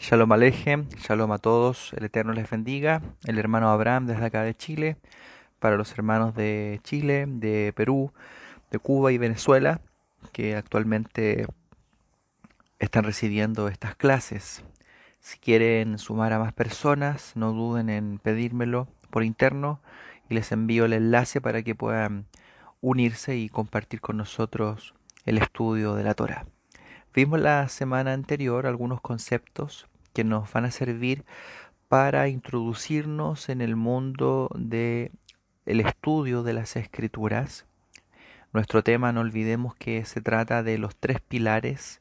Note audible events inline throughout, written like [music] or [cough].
Shalom Alejem, Shalom a todos, el Eterno les bendiga, el hermano Abraham desde acá de Chile, para los hermanos de Chile, de Perú, de Cuba y Venezuela, que actualmente están recibiendo estas clases. Si quieren sumar a más personas, no duden en pedírmelo por interno y les envío el enlace para que puedan unirse y compartir con nosotros el estudio de la Torah. Vimos la semana anterior algunos conceptos que nos van a servir para introducirnos en el mundo de el estudio de las escrituras. Nuestro tema, no olvidemos que se trata de los tres pilares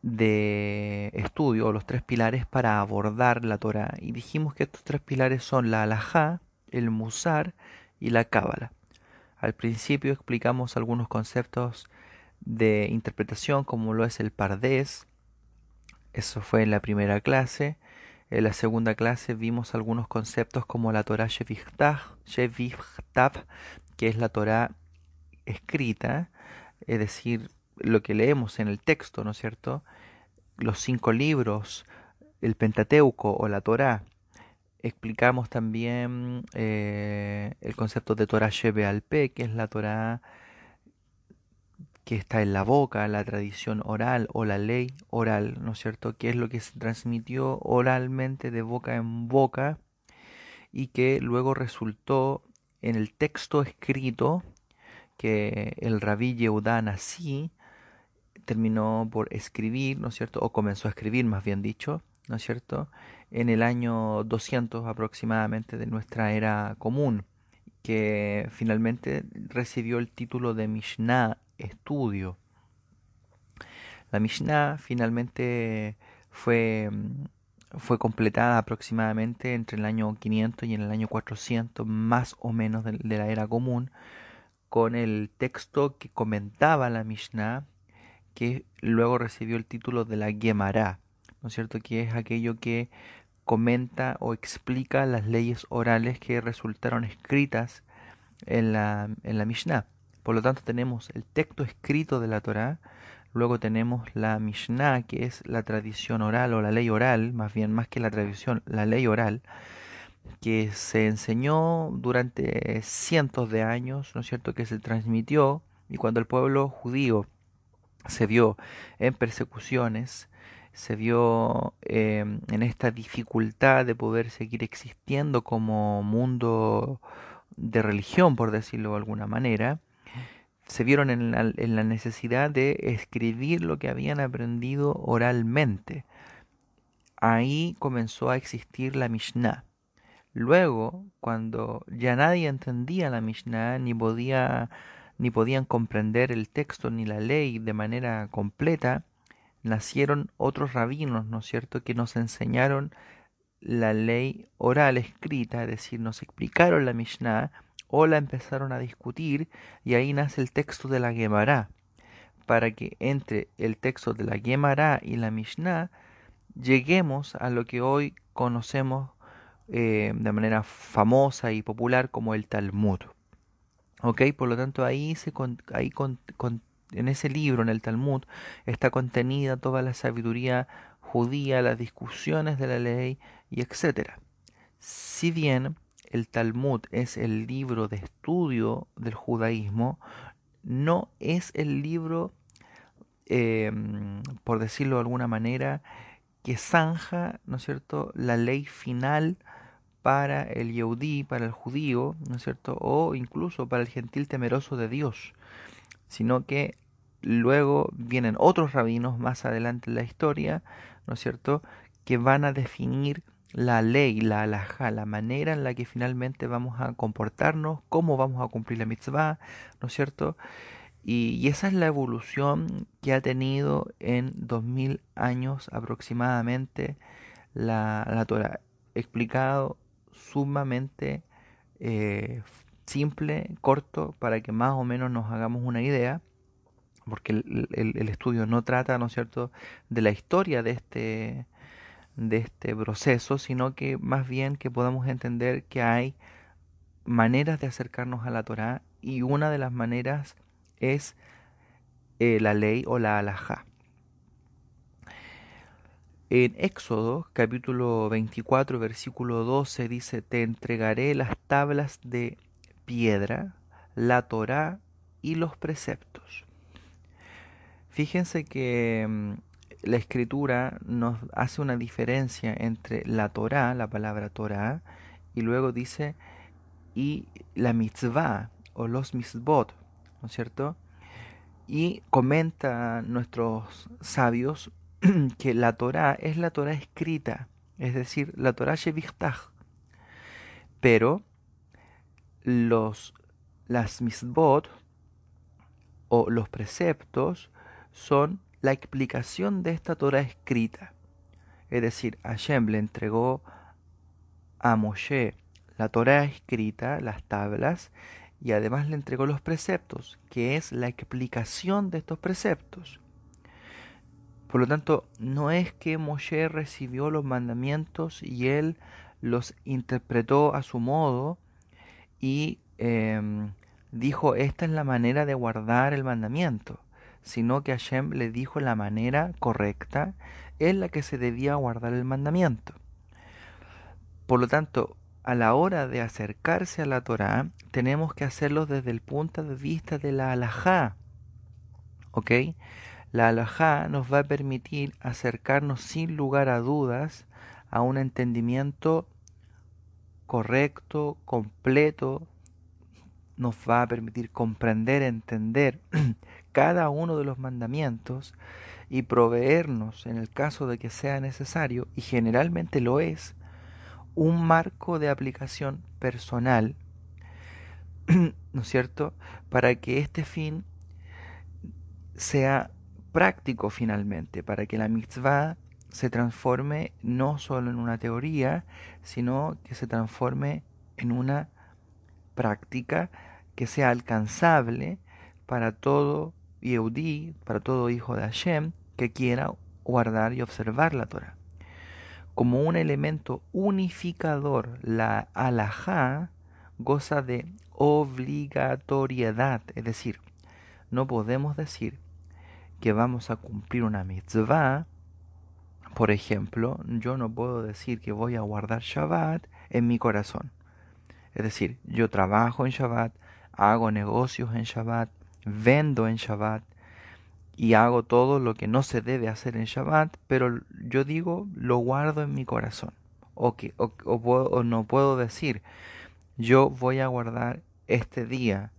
de estudio, los tres pilares para abordar la Torah. Y dijimos que estos tres pilares son la alajá, el musar y la cábala. Al principio explicamos algunos conceptos de interpretación como lo es el pardés. Eso fue en la primera clase. En la segunda clase vimos algunos conceptos como la Torah Shevichtav, que es la Torah escrita, es decir, lo que leemos en el texto, ¿no es cierto? Los cinco libros, el Pentateuco o la Torah. Explicamos también eh, el concepto de Torah Shebe al que es la Torah que está en la boca, la tradición oral o la ley oral, ¿no es cierto? Que es lo que se transmitió oralmente de boca en boca y que luego resultó en el texto escrito que el rabí Yehudá así terminó por escribir, ¿no es cierto? O comenzó a escribir, más bien dicho, ¿no es cierto? En el año 200 aproximadamente de nuestra era común, que finalmente recibió el título de Mishnah estudio. La Mishnah finalmente fue, fue completada aproximadamente entre el año 500 y el año 400 más o menos de, la era común con el texto que comentaba la Mishnah que luego recibió el título de la Gemara, ¿no es cierto? Que es aquello que comenta o explica las leyes orales que resultaron escritas en la, en la Mishnah. Por lo tanto, tenemos el texto escrito de la Torá, luego tenemos la Mishnah, que es la tradición oral o la ley oral, más bien más que la tradición, la ley oral, que se enseñó durante cientos de años, ¿no es cierto?, que se transmitió, y cuando el pueblo judío se vio en persecuciones, se vio em, en esta dificultad de poder seguir existiendo como mundo de religión, por decirlo de alguna manera, se vieron en la, necesidad de escribir lo que habían aprendido oralmente. Ahí comenzó a existir la Mishnah. Luego, cuando ya nadie entendía la Mishnah, ni podía ni podían comprender el texto ni la ley de manera completa, nacieron otros rabinos, ¿no es cierto?, que nos enseñaron la ley oral escrita, es decir, nos explicaron la Mishnah o la empezaron a discutir y ahí nace el texto de la Gemara. Para que entre el texto de la Gemara y la Mishnah lleguemos a lo que hoy conocemos eh, de manera famosa y popular como el Talmud. ¿Ok? Por lo tanto, ahí, se ahí en ese libro, en el Talmud, está contenida toda la sabiduría judía, las discusiones de la ley y etcétera. Si bien el Talmud es el libro de estudio del judaísmo, no es el libro, em, por decirlo de alguna manera, que zanja, ¿no es cierto?, la ley final para el Yehudí, para el judío, ¿no es cierto?, o incluso para el gentil temeroso de Dios, sino que luego vienen otros rabinos más adelante en la historia, ¿no es cierto?, que van a definir la ley, la alhaja, la manera en la que finalmente vamos a comportarnos, cómo vamos a cumplir la mitzvah, ¿no es cierto? Y, esa es la evolución que ha tenido en 2000 años aproximadamente la, la Torah. Explicado sumamente eh, simple, corto, para que más o menos nos hagamos una idea, porque el, el estudio no trata, ¿no es cierto?, de la historia de este de este proceso, sino que más bien que podamos entender que hay maneras de acercarnos a la Torah y una de las maneras es eh, la ley o la alajá. En Éxodo capítulo 24 versículo 12 dice, te entregaré las tablas de piedra, la Torá y los preceptos. Fíjense que mm, la escritura nos hace una diferencia entre la Torá, la palabra Torá, y luego dice y la mitzvah o los mitzvot, ¿no es cierto? Y comenta nuestros sabios [clears throat] que la Torá es la Torá escrita, es decir, la Torá Shevichtach. Pero los, las mitzvot o los preceptos son la explicación de esta Torah escrita. Es decir, Hashem le entregó a Moshe la Torah escrita, las tablas, y además le entregó los preceptos, que es la explicación de estos preceptos. Por lo tanto, no es que Moshe recibió los mandamientos y él los interpretó a su modo y em, dijo, esta es la manera de guardar el mandamiento, sino que Hashem le dijo la manera correcta en la que se debía guardar el mandamiento. Por lo tanto, a la hora de acercarse a la Torah, tenemos que hacerlo desde el punto de vista de la alajá. ¿Ok? La alajá nos va a permitir acercarnos sin lugar a dudas a un entendimiento correcto, completo, nos va a permitir comprender, entender cada uno de los mandamientos y proveernos, en el caso de que sea necesario, y generalmente lo es, un marco de aplicación personal, [clears throat] ¿no es cierto?, para que este fin sea práctico finalmente, para que la mitzvah se transforme no solo en una teoría, sino que se transforme en una práctica que sea alcanzable para todo Para todo hijo de Hashem que quiera guardar y observar la Torah. Como un elemento unificador, la alajá goza de obligatoriedad, es decir, no podemos decir que vamos a cumplir una mitzvah por ejemplo, yo no puedo decir que voy a guardar Shabbat en mi corazón. Es decir, yo trabajo en Shabbat, hago negocios en Shabbat, vendo en Shabbat y hago todo lo que no se debe hacer en Shabbat, pero yo digo, lo guardo en mi corazón. O, que, o no puedo decir, yo voy a guardar este día,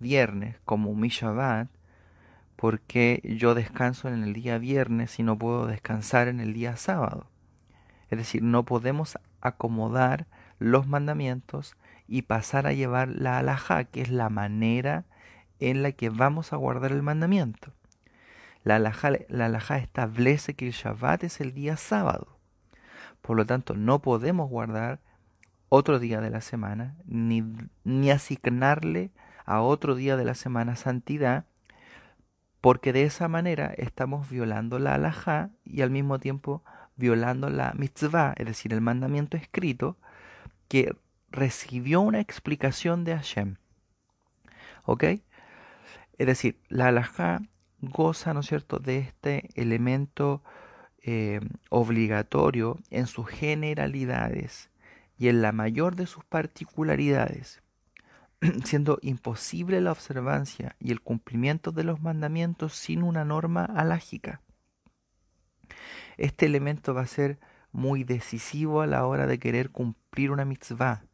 viernes, como mi Shabbat, porque yo descanso en el día viernes y no puedo descansar en el día sábado. Es decir, no podemos acomodar los mandamientos y pasar a llevar la alajá, que es la manera en la que vamos a guardar el mandamiento. La alajá, la establece que el Shabbat es el día sábado. Por lo tanto, no podemos guardar otro día de la semana, ni, ni asignarle a otro día de la semana santidad, porque de esa manera estamos violando la alajá y al mismo tiempo violando la mitzvah, es decir, el mandamiento escrito, que recibió una explicación de Hashem. ¿Ok? Es decir, la alajá goza, ¿no es cierto?, de este elemento eh, obligatorio en sus generalidades y en la mayor de sus particularidades. [clears throat] siendo imposible la observancia y el cumplimiento de los mandamientos sin una norma alágica. Este elemento va a ser muy decisivo a la hora de querer cumplir una mitzvah,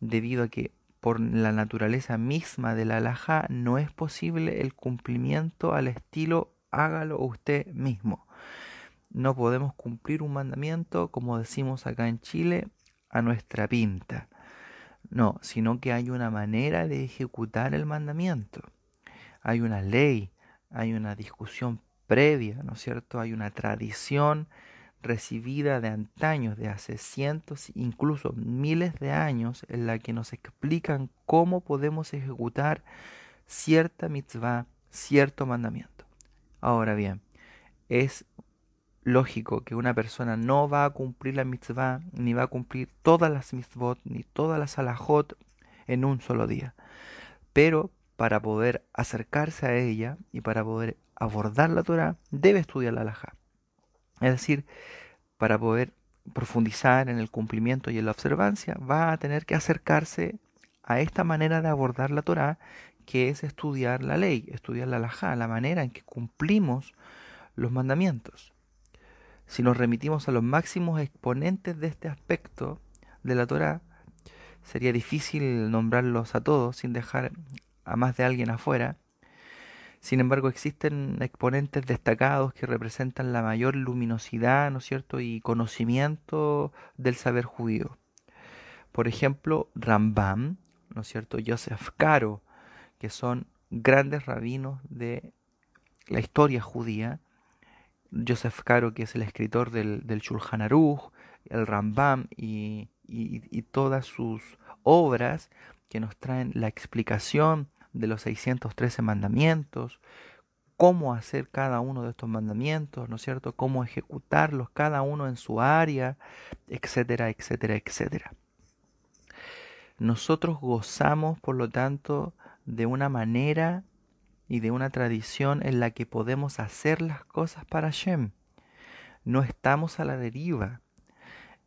debido a que por la naturaleza misma de la alajá no es posible el cumplimiento al estilo hágalo usted mismo. No podemos cumplir un mandamiento, como decimos acá en Chile, a nuestra pinta. No, sino que hay una manera de ejecutar el mandamiento. Hay una ley, hay una discusión previa, ¿no es cierto? Hay una tradición recibida de antaños, de hace cientos, incluso miles de años, en la que nos explican cómo podemos ejecutar cierta mitzvah, cierto mandamiento. Ahora bien, es lógico que una persona no va a cumplir la mitzvah, ni va a cumplir todas las mitzvot, ni todas las alajot en un solo día. Pero para poder acercarse a ella y para poder abordar la Torah, debe estudiar la alajá. Es decir, para poder profundizar en el cumplimiento y en la observancia, va a tener que acercarse a esta manera de abordar la Torah, que es estudiar la ley, estudiar la halajá, la manera en que cumplimos los mandamientos. Si nos remitimos a los máximos exponentes de este aspecto de la Torah, sería difícil nombrarlos a todos sin dejar a más de alguien afuera. Sin embargo, existen exponentes destacados que representan la mayor luminosidad, ¿no es cierto?, y conocimiento del saber judío. Por ejemplo, Rambam, ¿no es cierto?, Joseph Caro, que son grandes rabinos de la historia judía. Joseph Caro, que es el escritor del, del Shulchan Aruch, el Rambam y, y, todas sus obras que nos traen la explicación de los 613 mandamientos, cómo hacer cada uno de estos mandamientos, ¿no es cierto? Cómo ejecutarlos cada uno en su área, etcétera, etcétera, etcétera. Nosotros gozamos, por lo tanto, de una manera y de una tradición en la que podemos hacer las cosas para Shem. No estamos a la deriva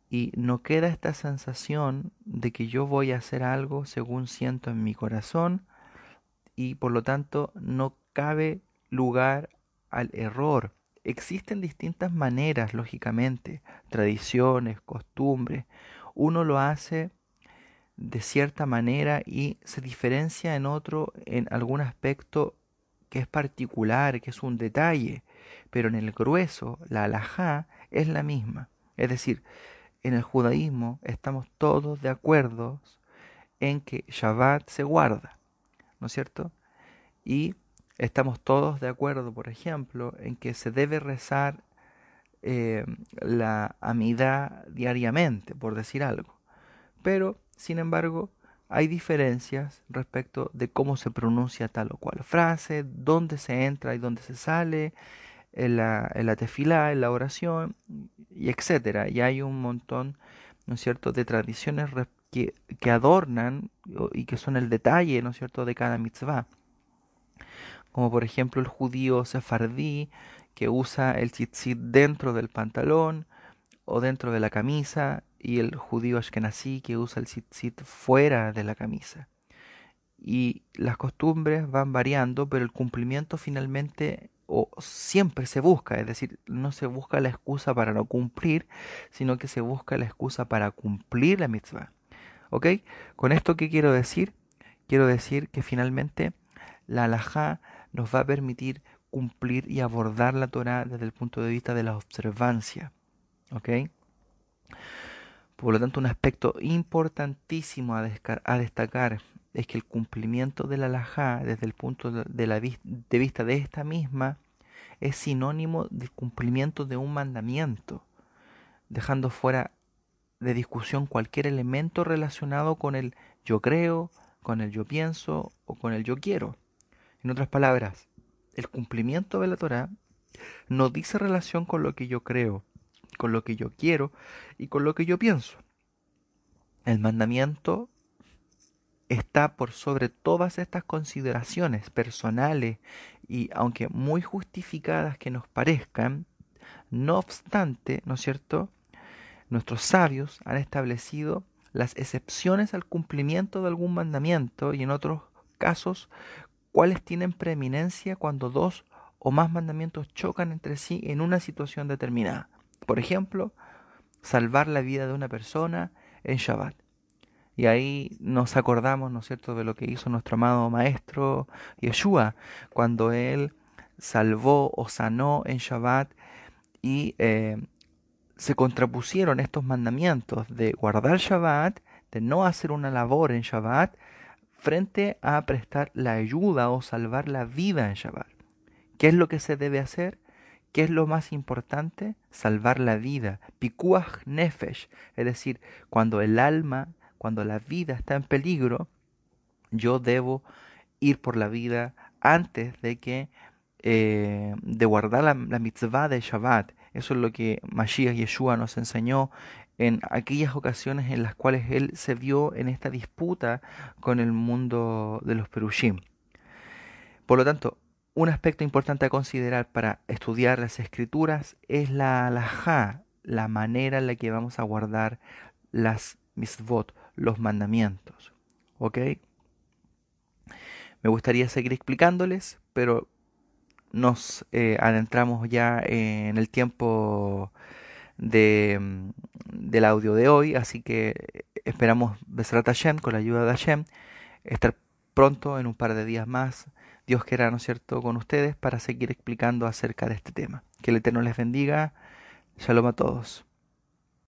y no queda esta sensación de que yo voy a hacer algo según siento en mi corazón y por lo tanto no cabe lugar al error. Existen distintas maneras, lógicamente, tradiciones, costumbres. Uno lo hace de cierta manera y se diferencia en otro en algún aspecto que es particular, que es un detalle, pero en el grueso, la alajá es la misma. Es decir, en el judaísmo estamos todos de acuerdo en que Shabbat se guarda, ¿no es cierto? Y estamos todos de acuerdo, por ejemplo, en que se debe rezar eh, la amidad diariamente, por decir algo. Pero, sin embargo, hay diferencias respecto de cómo se pronuncia tal o cual frase, dónde se entra y dónde se sale, en la, en la tefilá, en la oración, y etcétera. Y hay un montón, ¿no es cierto?, de tradiciones que, adornan y que son el detalle, ¿no es cierto?, de cada mitzvah. Como por ejemplo el judío sefardí, que usa el tzitzit dentro del pantalón o dentro de la camisa, y el judío ashkenazí, que usa el tzitzit fuera de la camisa. Y las costumbres van variando, pero el cumplimiento finalmente o siempre se busca, es decir, no se busca la excusa para no cumplir, sino que se busca la excusa para cumplir la mitzvah. ¿Ok? Con esto, ¿qué quiero decir? Quiero decir que finalmente la halajá nos va a permitir cumplir y abordar la Torah desde el punto de vista de la observancia. ¿Ok? Por lo tanto, un aspecto importantísimo a, a destacar es que el cumplimiento de la halajá desde el punto de, la de vista de esta misma es sinónimo del cumplimiento de un mandamiento, dejando fuera de discusión cualquier elemento relacionado con el yo creo, con el yo pienso o con el yo quiero. En otras palabras, el cumplimiento de la Torah no dice relación con lo que yo creo, con lo que yo quiero y con lo que yo pienso. El mandamiento está por sobre todas estas consideraciones personales y aunque muy justificadas que nos parezcan, no obstante, ¿no es cierto? Nuestros sabios han establecido las excepciones al cumplimiento de algún mandamiento y en otros casos cuáles tienen preeminencia cuando dos o más mandamientos chocan entre sí en una situación determinada. Por ejemplo, salvar la vida de una persona en Shabbat. Y ahí nos acordamos, ¿no es cierto?, de lo que hizo nuestro amado maestro Yeshua, cuando él salvó o sanó en Shabbat y eh, se contrapusieron estos mandamientos de guardar Shabbat, de no hacer una labor en Shabbat, frente a prestar la ayuda o salvar la vida en Shabbat. ¿Qué es lo que se debe hacer? ¿Qué es lo más importante? Salvar la vida. Pikuach nefesh, es decir, cuando el alma cuando la vida está en peligro, yo debo ir por la vida antes de que eh, de guardar la, mitzvah de Shabbat. Eso es lo que Mashiach Yeshua nos enseñó en aquellas ocasiones en las cuales él se vio en esta disputa con el mundo de los perushim. Por lo tanto, un aspecto importante a considerar para estudiar las escrituras es la halajá, la manera en la que vamos a guardar las misvot, los mandamientos. ¿Ok? Me gustaría seguir explicándoles, pero nos eh, adentramos ya en el tiempo de, mm, del audio de hoy, así que esperamos Besrat Hashem, con la ayuda de Hashem, estar pronto, en un par de días más, Dios quiera, ¿no es cierto?, con ustedes para seguir explicando acerca de este tema. Que el Eterno les bendiga. Shalom a todos.